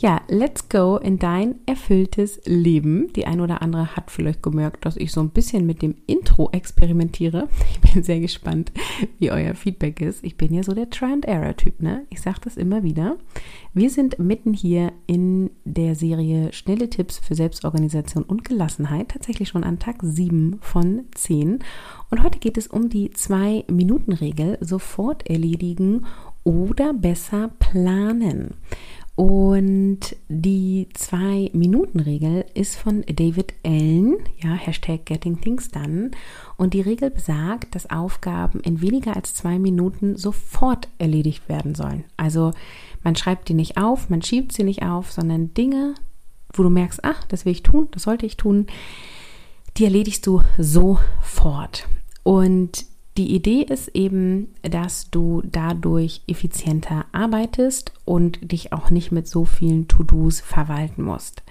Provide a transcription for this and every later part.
Ja, let's go in dein erfülltes Leben. Die ein oder andere hat vielleicht gemerkt, dass ich so ein bisschen mit dem Intro experimentiere. Ich bin sehr gespannt, wie euer Feedback ist. Ich bin ja so der Try-and-Error-Typ, ne? Ich sage das immer wieder. Wir sind mitten hier in der Serie Schnelle Tipps für Selbstorganisation und Gelassenheit. Tatsächlich schon an Tag 7 von 10. Und heute geht es um die 2-Minuten-Regel. Sofort erledigen oder besser planen. Und die Zwei-Minuten-Regel ist von David Allen, ja, Hashtag Getting Things Done. Und die Regel besagt, dass Aufgaben in weniger als zwei Minuten sofort erledigt werden sollen. Also man schreibt die nicht auf, man schiebt sie nicht auf, sondern Dinge, wo du merkst, ach, das will ich tun, das sollte ich tun, die erledigst du sofort. Und die Idee ist eben, dass du dadurch effizienter arbeitest und dich auch nicht mit so vielen To-Dos verwalten musst.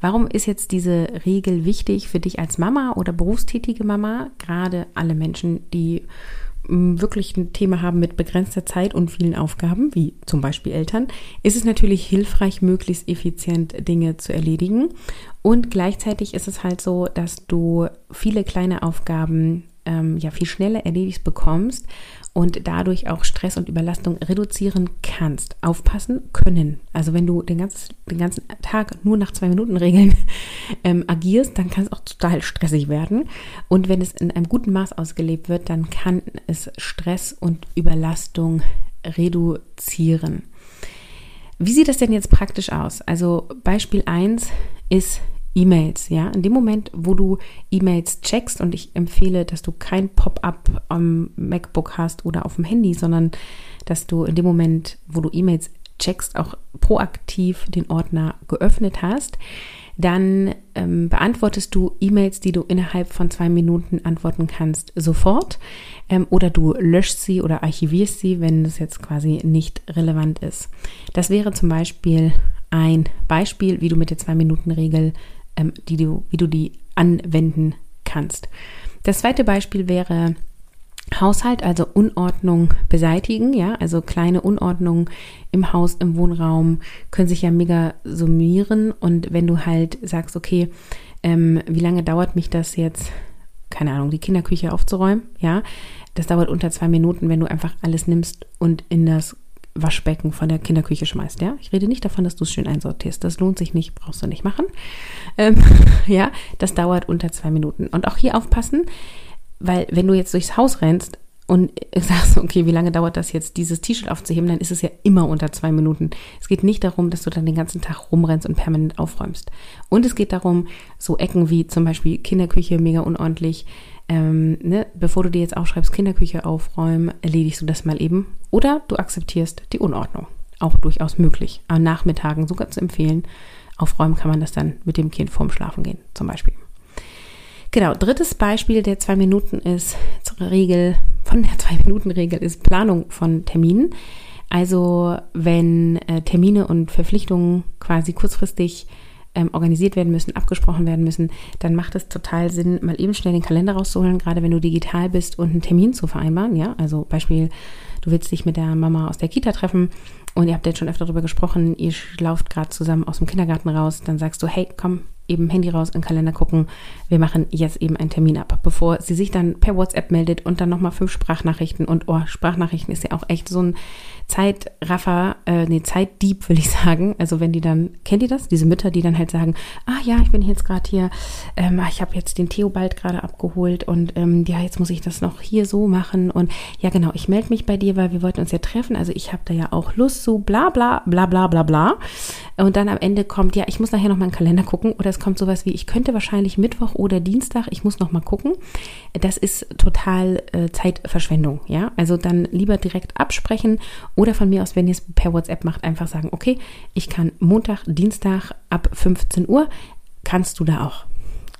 Warum ist jetzt diese Regel wichtig für dich als Mama oder berufstätige Mama? Gerade alle Menschen, die mm, wirklich ein Thema haben mit begrenzter Zeit und vielen Aufgaben, wie zum Beispiel Eltern, ist es natürlich hilfreich, möglichst effizient Dinge zu erledigen. Und gleichzeitig ist es halt so, dass du viele kleine Aufgaben ähm, ja viel schneller erledigt bekommst und dadurch auch Stress und Überlastung reduzieren kannst. Aufpassen können. Also wenn du den, ganz, den ganzen Tag nur nach zwei Minuten Regeln ähm, agierst, dann kann es auch total stressig werden. Und wenn es in einem guten Maß ausgelebt wird, dann kann es Stress und Überlastung reduzieren. Wie sieht das denn jetzt praktisch aus? Also Beispiel 1 ist E-Mails, ja. In dem Moment, wo du E-Mails checkst und ich empfehle, dass du kein Pop-up am MacBook hast oder auf dem Handy, sondern dass du in dem Moment, wo du E-Mails checkst, auch proaktiv den Ordner geöffnet hast, dann ähm, beantwortest du E-Mails, die du innerhalb von zwei Minuten antworten kannst, sofort. Ähm, oder du löschst sie oder archivierst sie, wenn es jetzt quasi nicht relevant ist. Das wäre zum Beispiel ein Beispiel, wie du mit der Zwei-Minuten-Regel ähm, die du, wie du die anwenden kannst. Das zweite Beispiel wäre Haushalt, also Unordnung beseitigen, ja, also kleine Unordnungen im Haus, im Wohnraum können sich ja mega summieren und wenn du halt sagst, okay, ähm, wie lange dauert mich das jetzt, keine Ahnung, die Kinderküche aufzuräumen, ja, das dauert unter zwei Minuten, wenn du einfach alles nimmst und in das Waschbecken von der Kinderküche schmeißt. Ja, ich rede nicht davon, dass du es schön einsortierst. Das lohnt sich nicht, brauchst du nicht machen. Ähm, ja, das dauert unter zwei Minuten. Und auch hier aufpassen, weil wenn du jetzt durchs Haus rennst und sagst, okay, wie lange dauert das jetzt, dieses T-Shirt aufzuheben, dann ist es ja immer unter zwei Minuten. Es geht nicht darum, dass du dann den ganzen Tag rumrennst und permanent aufräumst. Und es geht darum, so Ecken wie zum Beispiel Kinderküche, mega unordentlich, ähm, ne, bevor du dir jetzt aufschreibst, Kinderküche aufräumen, erledigst du das mal eben. Oder du akzeptierst die Unordnung. Auch durchaus möglich. An Nachmittagen sogar zu empfehlen. Aufräumen kann man das dann mit dem Kind vorm Schlafen gehen, zum Beispiel. Genau, drittes Beispiel der zwei Minuten ist Regel, von der zwei Minuten Regel ist Planung von Terminen. Also wenn äh, Termine und Verpflichtungen quasi kurzfristig ähm, organisiert werden müssen, abgesprochen werden müssen, dann macht es total Sinn, mal eben schnell den Kalender rauszuholen, gerade wenn du digital bist und einen Termin zu vereinbaren. Ja, also Beispiel, du willst dich mit der Mama aus der Kita treffen und ihr habt jetzt schon öfter darüber gesprochen, ihr lauft gerade zusammen aus dem Kindergarten raus, dann sagst du, hey, komm, eben Handy raus, in den Kalender gucken, wir machen jetzt eben einen Termin ab, bevor sie sich dann per WhatsApp meldet und dann nochmal fünf Sprachnachrichten und oh, Sprachnachrichten ist ja auch echt so ein Zeitraffer, äh, nee, Zeitdieb, will ich sagen. Also wenn die dann, kennt ihr das? Diese Mütter, die dann halt sagen, ah ja, ich bin jetzt gerade hier, ähm, ich habe jetzt den Theobald gerade abgeholt und ähm, ja, jetzt muss ich das noch hier so machen und ja genau, ich melde mich bei dir, weil wir wollten uns ja treffen, also ich habe da ja auch Lust zu, bla bla bla bla bla bla. Und dann am Ende kommt, ja, ich muss nachher noch mal einen Kalender gucken oder es kommt sowas wie, ich könnte wahrscheinlich Mittwoch oder Dienstag, ich muss noch mal gucken. Das ist total äh, Zeitverschwendung, ja. Also dann lieber direkt absprechen oder von mir aus, wenn ihr es per WhatsApp macht, einfach sagen, okay, ich kann Montag, Dienstag ab 15 Uhr, kannst du da auch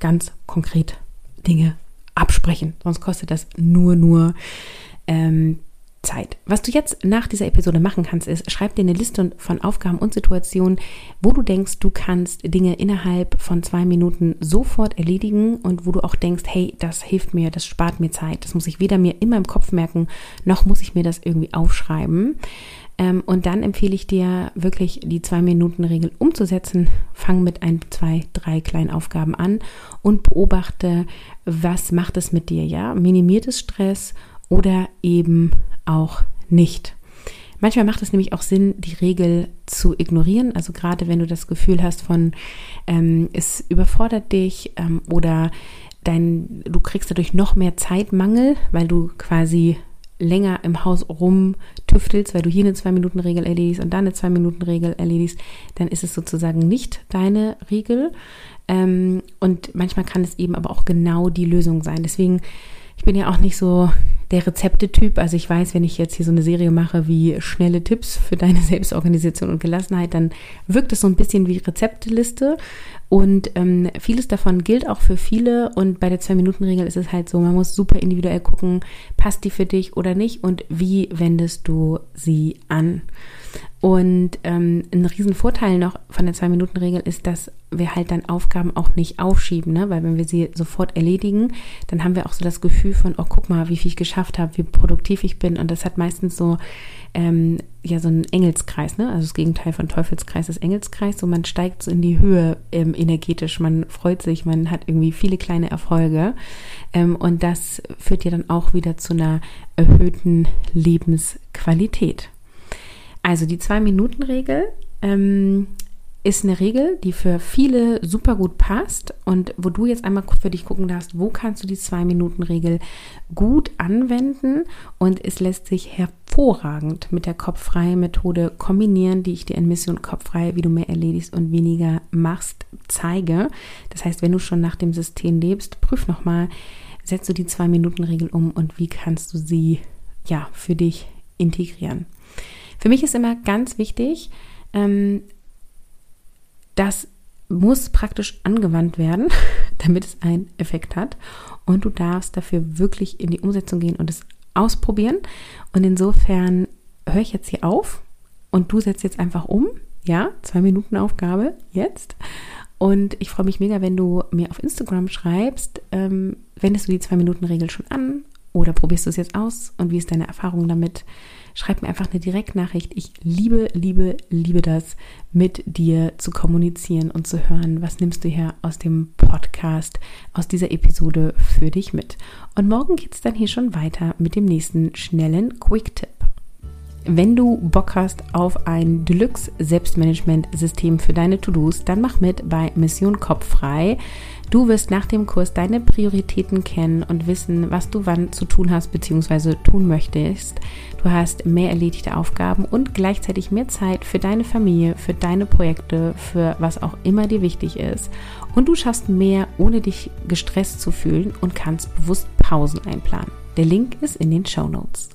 ganz konkret Dinge absprechen. Sonst kostet das nur, nur ähm, Zeit. Was du jetzt nach dieser Episode machen kannst, ist, schreib dir eine Liste von Aufgaben und Situationen, wo du denkst, du kannst Dinge innerhalb von zwei Minuten sofort erledigen und wo du auch denkst, hey, das hilft mir, das spart mir Zeit. Das muss ich weder mir immer im Kopf merken, noch muss ich mir das irgendwie aufschreiben. Ähm, und dann empfehle ich dir wirklich die Zwei-Minuten-Regel umzusetzen. Fang mit ein, zwei, drei kleinen Aufgaben an und beobachte, was macht es mit dir, ja? Minimiert es Stress oder eben auch nicht. Manchmal macht es nämlich auch Sinn, die Regel zu ignorieren. Also gerade wenn du das Gefühl hast von, ähm, es überfordert dich ähm, oder dein, du kriegst dadurch noch mehr Zeitmangel, weil du quasi länger im Haus rumtüftelst, weil du hier eine Zwei-Minuten-Regel erledigst und da eine Zwei-Minuten-Regel erledigst, dann ist es sozusagen nicht deine Regel. Ähm, und manchmal kann es eben aber auch genau die Lösung sein. Deswegen ich bin ja auch nicht so der Rezeptetyp. Also ich weiß, wenn ich jetzt hier so eine Serie mache wie schnelle Tipps für deine Selbstorganisation und Gelassenheit, dann wirkt es so ein bisschen wie Rezepteliste. Und ähm, vieles davon gilt auch für viele. Und bei der Zwei-Minuten-Regel ist es halt so, man muss super individuell gucken, passt die für dich oder nicht und wie wendest du sie an. Und ähm, ein Riesenvorteil noch von der Zwei-Minuten-Regel ist, dass wir halt dann Aufgaben auch nicht aufschieben, ne? weil wenn wir sie sofort erledigen, dann haben wir auch so das Gefühl von, oh, guck mal, wie viel ich geschafft habe, wie produktiv ich bin. Und das hat meistens so, ähm, ja, so einen Engelskreis, ne? also das Gegenteil von Teufelskreis ist Engelskreis, so man steigt so in die Höhe ähm, energetisch, man freut sich, man hat irgendwie viele kleine Erfolge. Ähm, und das führt ja dann auch wieder zu einer erhöhten Lebensqualität. Also die Zwei-Minuten-Regel ähm, ist eine Regel, die für viele super gut passt und wo du jetzt einmal für dich gucken darfst, wo kannst du die Zwei-Minuten-Regel gut anwenden und es lässt sich hervorragend mit der kopffreien Methode kombinieren, die ich dir in Mission Kopffrei, wie du mehr erledigst und weniger machst, zeige. Das heißt, wenn du schon nach dem System lebst, prüf nochmal, setzt du die Zwei-Minuten-Regel um und wie kannst du sie ja für dich integrieren. Für mich ist immer ganz wichtig, ähm, das muss praktisch angewandt werden, damit es einen Effekt hat. Und du darfst dafür wirklich in die Umsetzung gehen und es ausprobieren. Und insofern höre ich jetzt hier auf und du setzt jetzt einfach um. Ja, zwei Minuten Aufgabe jetzt. Und ich freue mich mega, wenn du mir auf Instagram schreibst, ähm, wendest du die zwei Minuten Regel schon an oder probierst du es jetzt aus und wie ist deine Erfahrung damit? schreib mir einfach eine Direktnachricht. Ich liebe, liebe, liebe das, mit dir zu kommunizieren und zu hören, was nimmst du hier aus dem Podcast, aus dieser Episode für dich mit. Und morgen geht es dann hier schon weiter mit dem nächsten schnellen Quick-Tipp. Wenn du Bock hast auf ein Deluxe Selbstmanagement-System für deine To-Dos, dann mach mit bei Mission Kopf frei. Du wirst nach dem Kurs deine Prioritäten kennen und wissen, was du wann zu tun hast bzw. tun möchtest. Du hast mehr erledigte Aufgaben und gleichzeitig mehr Zeit für deine Familie, für deine Projekte, für was auch immer dir wichtig ist. Und du schaffst mehr, ohne dich gestresst zu fühlen und kannst bewusst Pausen einplanen. Der Link ist in den Show Notes.